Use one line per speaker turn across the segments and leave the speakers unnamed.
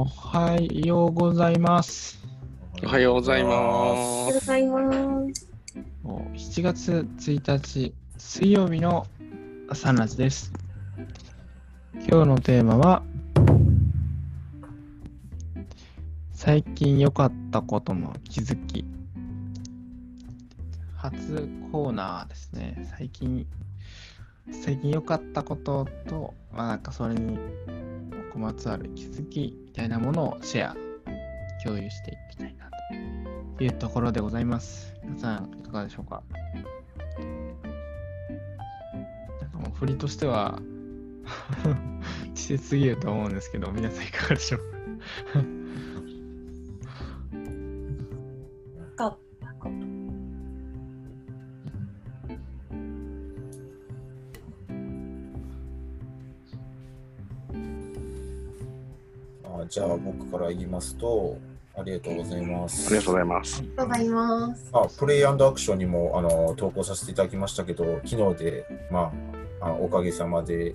おはようございます。
おはようござい
お
ま
はようございます。
もう7月1日水曜日のサンラジです。今日のテーマは、最近良かったことの気づき。初コーナーですね。最近、最近良かったことと、まあなんかそれにまつわる気づきみたいなものをシェア、共有していきたいなというところでございます。皆さん、いかがでしょうか？なんかもう振りとしては、稚拙すぎると思うんですけど、皆さんいかがでしょう
か？
から言いますと、ありがとうございます。
ありがとうございます。
ありがとうございます。
あプレイアクションにもあの投稿させていただきましたけど、昨日で、まあ、あのおかげさまで、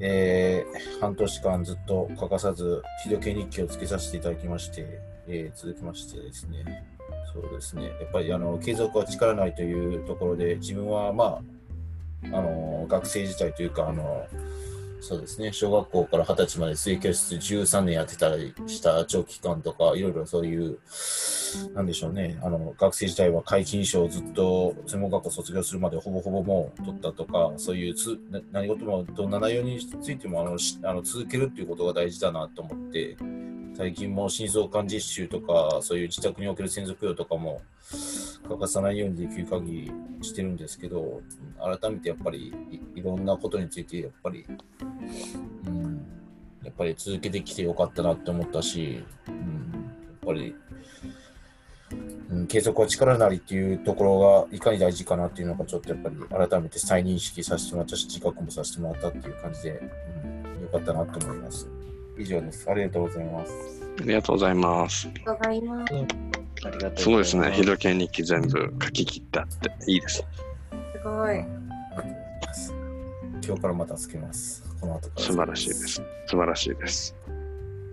えー半年間ずっと欠かさず、日時計日記をつけさせていただきまして、えー続きましてですね、そうですね、やっぱりあの継続は力ないというところで、自分は、まあ、あの学生時代というか、あのそうですね、小学校から二十歳まで水教室13年やってたりした長期間とか、いろいろそういう、何でしょうね、あの学生時代は皆勤賞をずっと専門学校卒業するまでほぼほぼもう取ったとか、そういうつ何事もどんな内容についてもあのあの続けるっていうことが大事だなと思って、最近も心臓管実習とか、そういう自宅における専属用とかも欠かさないようにできる限りしてるんですけど、改めてやっぱりいろんなことについて、やっぱり、うん、やっぱり続けてきてよかったなって思ったし、うん、やっぱり、うん、継続は力なりっていうところがいかに大事かなっていうのがちょっとやっぱり改めて再認識させてもらったし、自覚もさせてもらったっていう感じで、うん、よかったなと思います。以上です。ありがとうございます。
ありがとうございます。
ありがとうございます。
すごいですね。日時計日記全部書き切ったっていいです。
すごい。
今日からまたつけます。この後から。
素晴らしいです。素晴らしいです。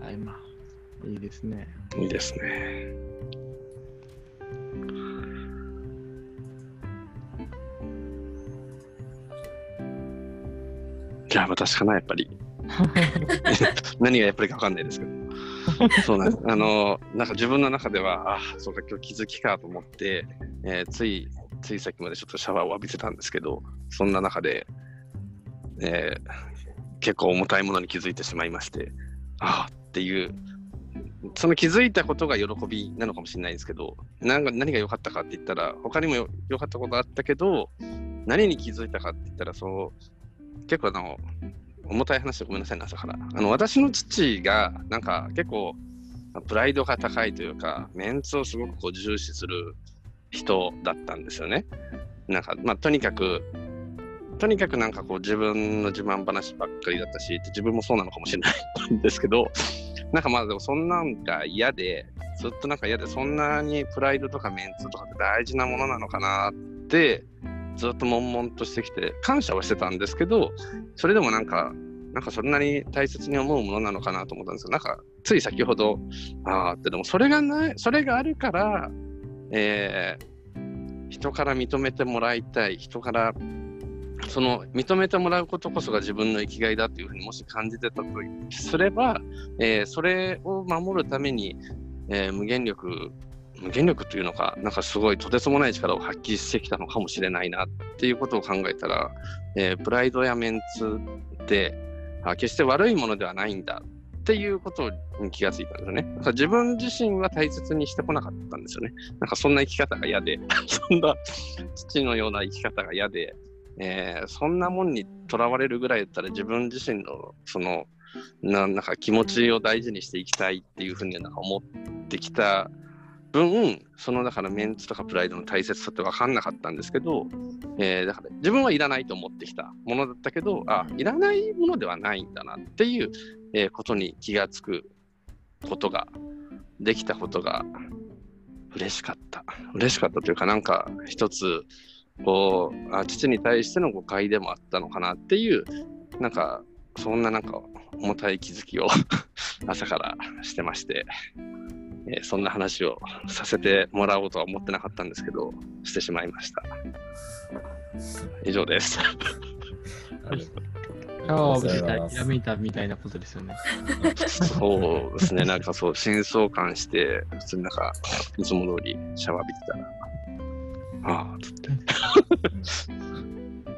はい、まあ、いいですね。
いいですね。じゃあ私かな、やっぱり。何がやっぱりか分かんないですけど。そうなんです。あの、なんか自分の中では、あそうか、今日気づきかと思って、えーつい、ついさっきまでちょっとシャワーを浴びてたんですけど、そんな中で、えー結構重たいものに気づいてしまいまして、ああっていう、その気づいたことが喜びなのかもしれないんですけど、なんか何が良かったかって言ったら、他にも良かったことあったけど、何に気づいたかって言ったら、そう、結構あの、重たい話でごめんなさいね、朝から。あの、私の父が、なんか結構、プライドが高いというか、メンツをすごくこう重視する人だったんですよね。なんか、まあ、とにかく、とにかくなんかこう自分の自慢話ばっかりだったし、自分もそうなのかもしれないんですけど、なんかまあでもそんなんが嫌で、ずっとなんか嫌で、そんなにプライドとかメンツとかって大事なものなのかなって、ずっと悶々としてきて、感謝はしてたんですけど、それでもなんか、なんかそんなに大切に思うものなのかなと思ったんですけど、なんかつい先ほど、ああって、でもそれがない、それがあるから、えー人から認めてもらいたい、人からその認めてもらうことこそが自分の生きがいだっていうふうにもし感じてたとすれば、えーそれを守るために、えー無限力無限力というのかなんかすごいとてつもない力を発揮してきたのかもしれないなっていうことを考えたら、えープライドやメンツってあ決して悪いものではないんだっていうことに気がついたんですよね。だか自分自身は大切にしてこなかったんですよね。なんかそんな生き方が嫌で、そんな父のような生き方が嫌で、えーそんなもんにとらわれるぐらいだったら自分自身のそのななんか気持ちを大事にしていきたいっていうふうになんか思ってきた分そのだからメンツとかプライドの大切さって分かんなかったんですけど、えーだから自分はいらないと思ってきたものだったけどあいらないものではないんだなっていう、えことに気がつくことができたことが嬉しかった。嬉しかったというかなんか一つこうあ父に対しての誤解でもあったのかなっていうなんかそんななんか重たい気づきを 朝からしてまして、えーそんな話をさせてもらおうとは思ってなかったんですけど、してしまいました。以上です。
今日は別に諦めたみたいなことですよね。
そうですね、なんかそう、真相感して、普通になんか、いつも通りシャワー浴びてたら、ああ、つって。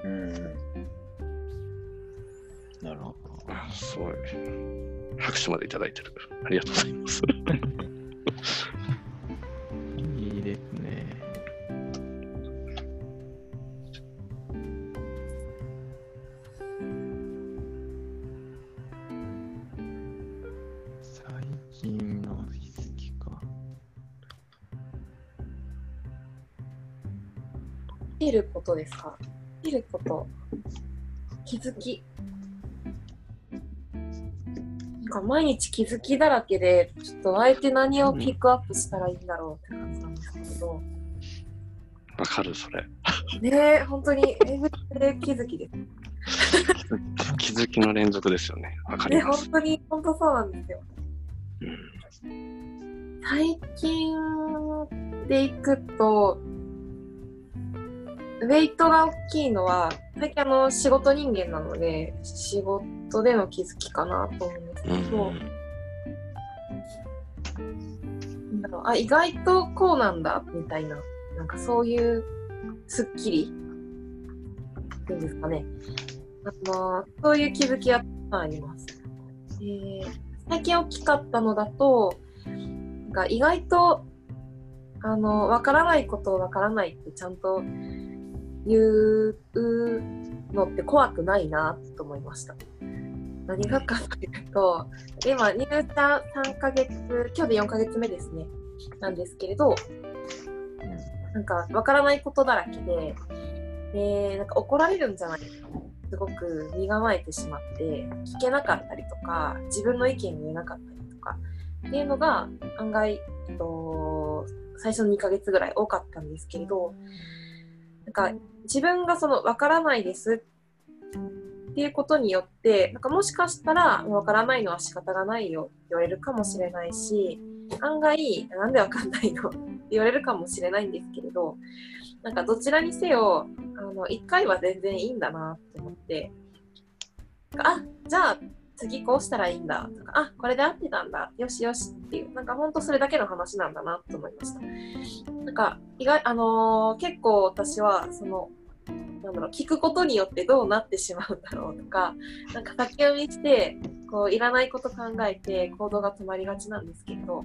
うん。なるほど。
あすごい。拍手までいただいてる。ありがとうございます。
いいですね。最近の日付か。
得ることですか？得ること。気づき。か毎日気づきだらけで、ちょっとあえて何をピックアップしたらいいんだろうって感じなんですけど。
わかる、それ。
ねえ、本当にエブリデイ気づきです。
気づきの連続ですよね。わかり
ね、
ます。
本当に、本当そうなんですよ。
うん
最近でいくと、ウェイトが大きいのは、最近あの仕事人間なので、仕事での気づきかなと思うんですけ
う、
だろうあ、意外とこうなんだ、みたいな、なんかそういうスッキリっていうんですかね。あのそういう気づきはあります。で最近大きかったのだと、なんか意外と、あの、わからないことをわからないってちゃんと言うのって怖くないなと思いました。何がかというと、今入社3ヶ月、今日で4ヶ月目ですね、なんですけれど、なんかわからないことだらけで、で、なんか怒られるんじゃないかすごく身構えてしまって、聞けなかったりとか、自分の意見言えなかったりとか、っていうのが案外、えっと、最初の2ヶ月ぐらい多かったんですけれど、なんか自分がその分からないですっていうことによって、なんかもしかしたら分からないのは仕方がないよって言われるかもしれないし、案外、なんで分かんないのって言われるかもしれないんですけれど、なんかどちらにせよ、あの、1回は全然いいんだなって思って、あ、じゃあ次こうしたらいいんだとか、あ、これで合ってたんだ、よしよしっていう、なんか本当それだけの話なんだなと思いました。なんか、意外、あのー結構私は、その、なんだろう、聞くことによってどうなってしまうんだろうとか、なんか先読みして、こう、いらないこと考えて行動が止まりがちなんですけれど、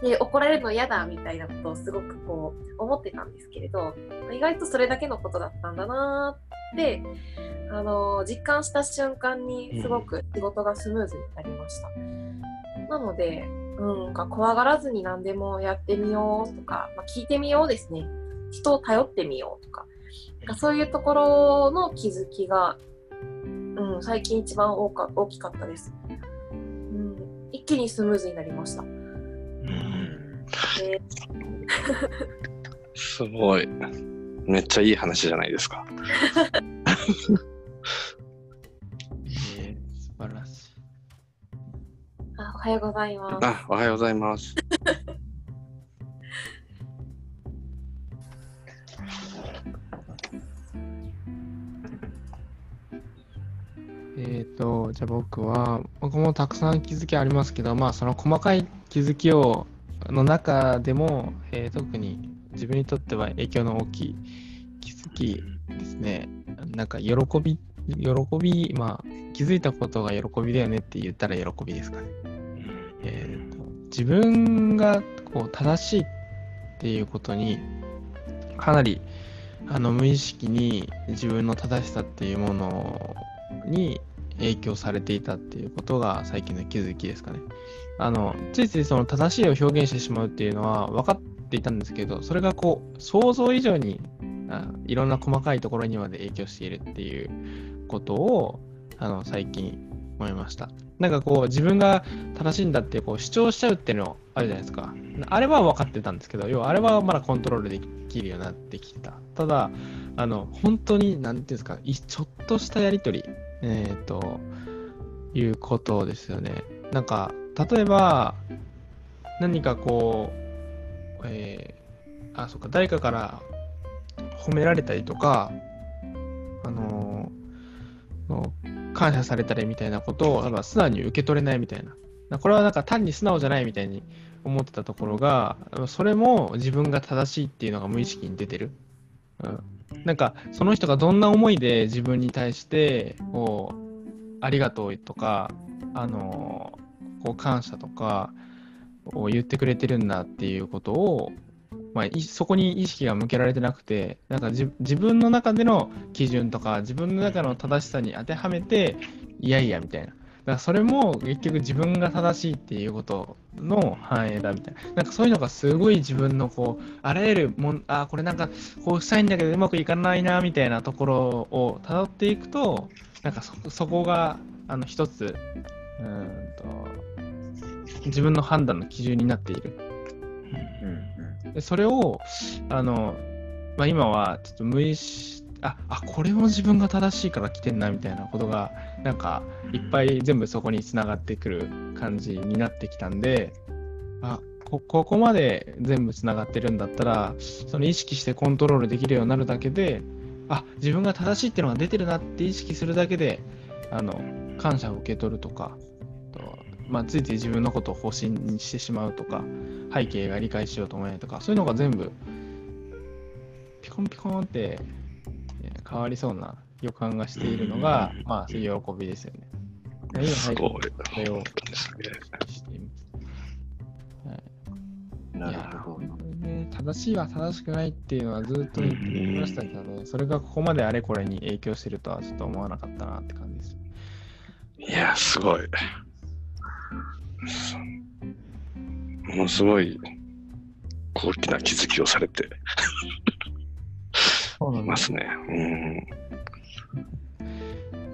で、怒られるの嫌だみたいなことをすごくこう、思ってたんですけれど、意外とそれだけのことだったんだなーって、あのー実感した瞬間にすごく仕事がスムーズになりました。なので、うん、怖がらずに何でもやってみようとか、まあ、聞いてみようですね。人を頼ってみようとか、かそういうところの気づきが、うん、最近一番大か大きかったです、うん。一気にスムーズになりました。で す
ごい。めっちゃいい話じゃないですか。
えー、素晴らしい。
あおはようございます。
あ、おはようございます。
と、じゃあ僕は、僕もたくさん気づきありますけど、まあその細かい気づきを、の中でも、えー特に自分にとっては影響の大きい気づきですね。なんか喜び、喜び、まあ気づいたことが喜びだよねって言ったら喜びですかね。えーと自分がこう正しいっていうことにかなりあの無意識に自分の正しさっていうものに影響されていたっていうことが最近の気づきですかね。あのついついその正しいを表現してしまうっていうのは分かっていたんですけどそれがこう想像以上にあいろんな細かいところにまで影響しているっていうことをあの最近思いました。なんかこう自分が正しいんだってこう主張しちゃうっていうのあるじゃないですか。あれは分かってたんですけど、要はあれはまだコントロールできるようになってきた。ただ、あの本当に、なんていうんですか、ちょっとしたやりとり、えっ、と、いうことですよね。なんか、例えば、何かこう、えーあ、そっか、誰かから褒められたりとか、あのの感謝されたりみたいなことを、素直に受け取れないみたい。なこれはなんか単に素直じゃないみたいに思ってたところが、それも自分が正しいっていうのが無意識に出てる。うん、なんか、その人がどんな思いで自分に対して、こう、ありがとうとか、あの、こう感謝とかを言ってくれてるんだっていうことを、まあ、そこに意識が向けられてなくて、なんか自自分の中での基準とか、自分の中の正しさに当てはめて、いやいやみたいな。だそれも結局自分が正しいっていうことの反映だみたいな。なんかそういうのがすごい自分のこう、あらゆるもん、あ、これなんかこうしたいんだけどうまくいかないなみたいなところを辿っていくと、なんかそそこがあの一つ、うーんと、自分の判断の基準になっている。でそれを、あの、まあ、今はちょっと無意識、あ、あ、これも自分が正しいから来てんなみたいなことが、なんかいっぱい全部そこにつながってくる感じになってきたんで、あ、こここまで全部つながってるんだったら、その意識してコントロールできるようになるだけで、あ、自分が正しいっていうのが出てるなって意識するだけで、あの、感謝を受け取るとか、とまあ、ついつい自分のことを方針にしてしまうとか、背景が理解しようと思えないとか、そういうのが全部、ピコンピコンってえー変わりそうな予感がしているのが、まあ、そういう喜びですよね。今、
すごい。
それをしています。はい
なるほど。
ね正しいは正しくないっていうのはずっと言っていましたけどね、それがここまであれこれに影響してるとはちょっと思わなかったなって感じです。
いや、すごい。ものすごい大きな気づきをされて
そうなん
いますね。うん。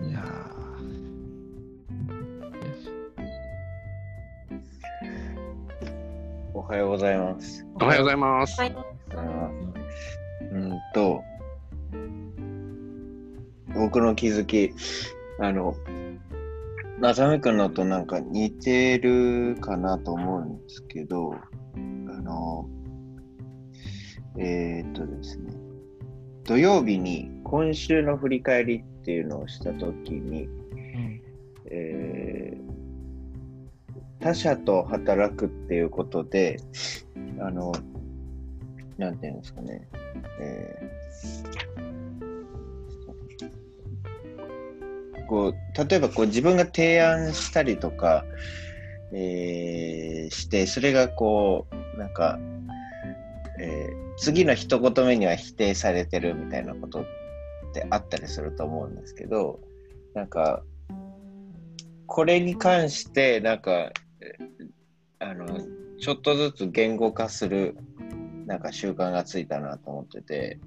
いや
おはようございます。
おはようございます。
うんと、僕の気づき、あの、まさみくんのとなんか似てるかなと思うんですけど、あの、えーっとですね、土曜日に今週の振り返りっていうのをしたときに、
うん
えー他者と働くっていうことで、あの、なんていうんですかね、えーこう例えばこう自分が提案したりとか、えーして、それがこう、なんか、えー次の一言目には否定されてるみたいなことってあったりすると思うんですけど、なんか、これに関して、なんか、あの、ちょっとずつ言語化する、なんか習慣がついたなと思ってて、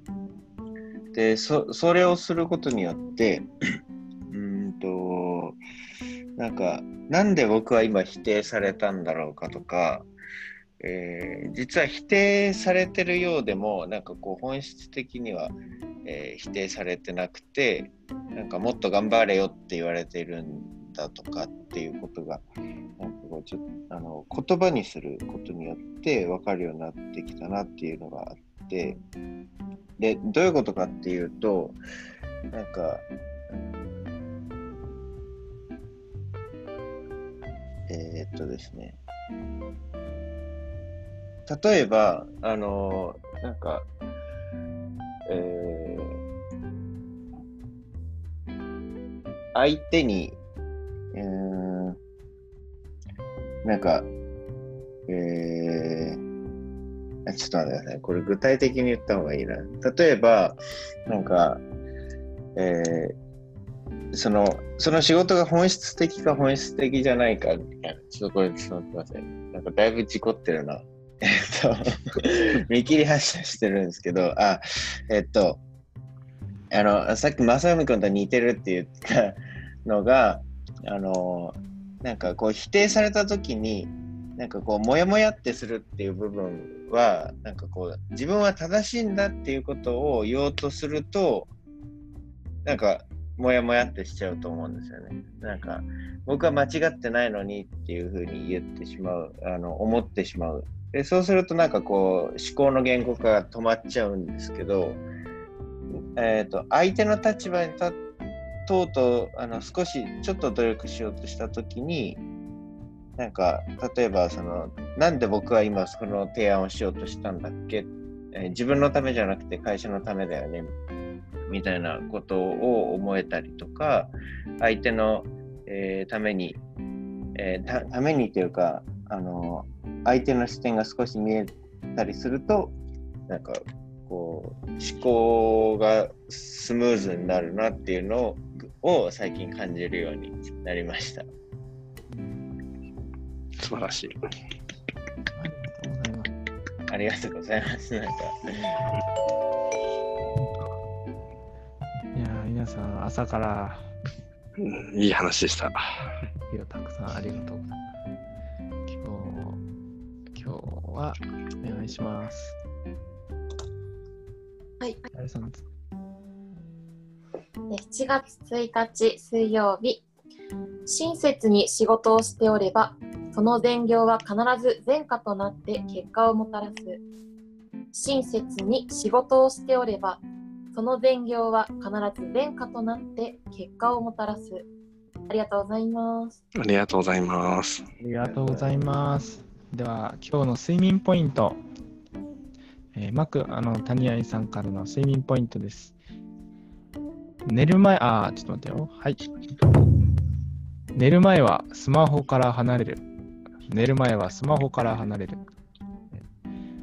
で、そ、それをすることによって、うんと、なんか、なんで僕は今否定されたんだろうかとか、えー実は否定されてるようでも、なんかこう本質的には、えー否定されてなくて、なんかもっと頑張れよって言われてるんだとかっていうことが、なんかこうちょあの言葉にすることによって分かるようになってきたなっていうのがあって、で、どういうことかっていうと、なんか、えーっとですね、例えば、あの、なんか、えー相手に、うー、なんか、えー、ちょっと待ってください。これ具体的に言った方がいいな。例えば、なんか、えー、その、その仕事が本質的か本質的じゃないかみたいな。ちょっとこれ、ちょっと待ってください。なんかだいぶ事故ってるな。えっと、見切り発車してるんですけど、あ、えっと、あの、さっき正臣君と似てるって言ったのが、あの、なんかこう否定された時に、なんかこう、もやもやってするっていう部分は、なんかこう、自分は正しいんだっていうことを言おうとすると、なんか、もやもやってしちゃうと思うんですよね。なんか、僕は間違ってないのにっていうふうに言ってしまう、あの思ってしまう。でそうするとなんかこう思考の言語化が止まっちゃうんですけど、えーと、相手の立場に立とうとあの少しちょっと努力しようとした時になんか例えばそのなんで僕は今その提案をしようとしたんだっけ、えー、自分のためじゃなくて会社のためだよねみたいなことを思えたりとか相手の、えー、ために、えー、ためにというかあの相手の視点が少し見えたりするとなんかこう思考がスムーズになるなっていうのを最近感じるようになりました。
素晴らしい。
ありがとうございます。なんか
いや、皆さん朝から、
うん、いい話でした。
いや、たくさんありがとうございます。はお願いします。
はい。
あさん
7月1日水曜日、親切に仕事をしておれば、その善行は必ず善果となって結果をもたらす。親切に仕事をしておれば、その善行は必ず善果となって結果をもたらす。ありがとうございます。
ありがとうございます。
ありがとうございます。では、今日の睡眠ポイント。えー、マク、あの、谷合さんからの睡眠ポイントです。寝る前、あー、ちょっと待ってよ。はい。寝る前はスマホから離れる。寝る前はスマホから離れる。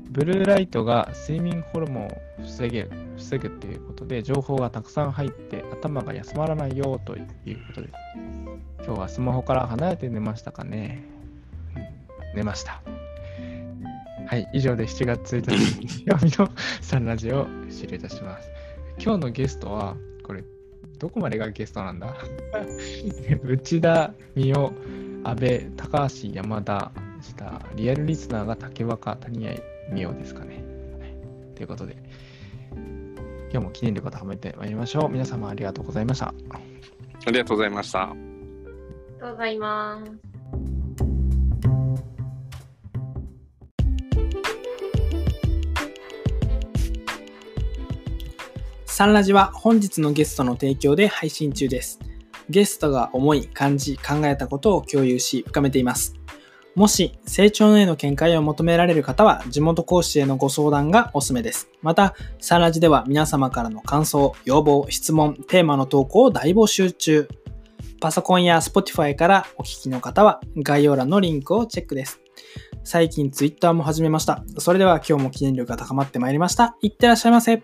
ブルーライトが睡眠ホルモンを防げる防ぐということで、情報がたくさん入って頭が休まらないよということです。今日はスマホから離れて寝ましたかね、寝ました。はい、以上で7月1日曜日のサンラジオを終了いたします。今日のゲストは、これ、どこまでがゲストなんだ？内田美代、安倍、高橋、山田したリアルリスナーが竹若、谷合美代ですかね。はい、ということで、今日も記念力を高めてまいりましょう。皆様ありがとうございました。
ありがとうございました。あ
りがとうございます。
サンラジは本日のゲストの提供で配信中です。ゲストが思い、感じ、考えたことを共有し、深めています。もし、成長への見解を求められる方は、地元講師へのご相談がおすすめです。また、サンラジでは皆様からの感想、要望、質問、テーマの投稿を大募集中。パソコンや Spotify からお聞きの方は、概要欄のリンクをチェックです。最近 Twitter も始めました。それでは今日も記念力が高まってまいりました。いってらっしゃいませ。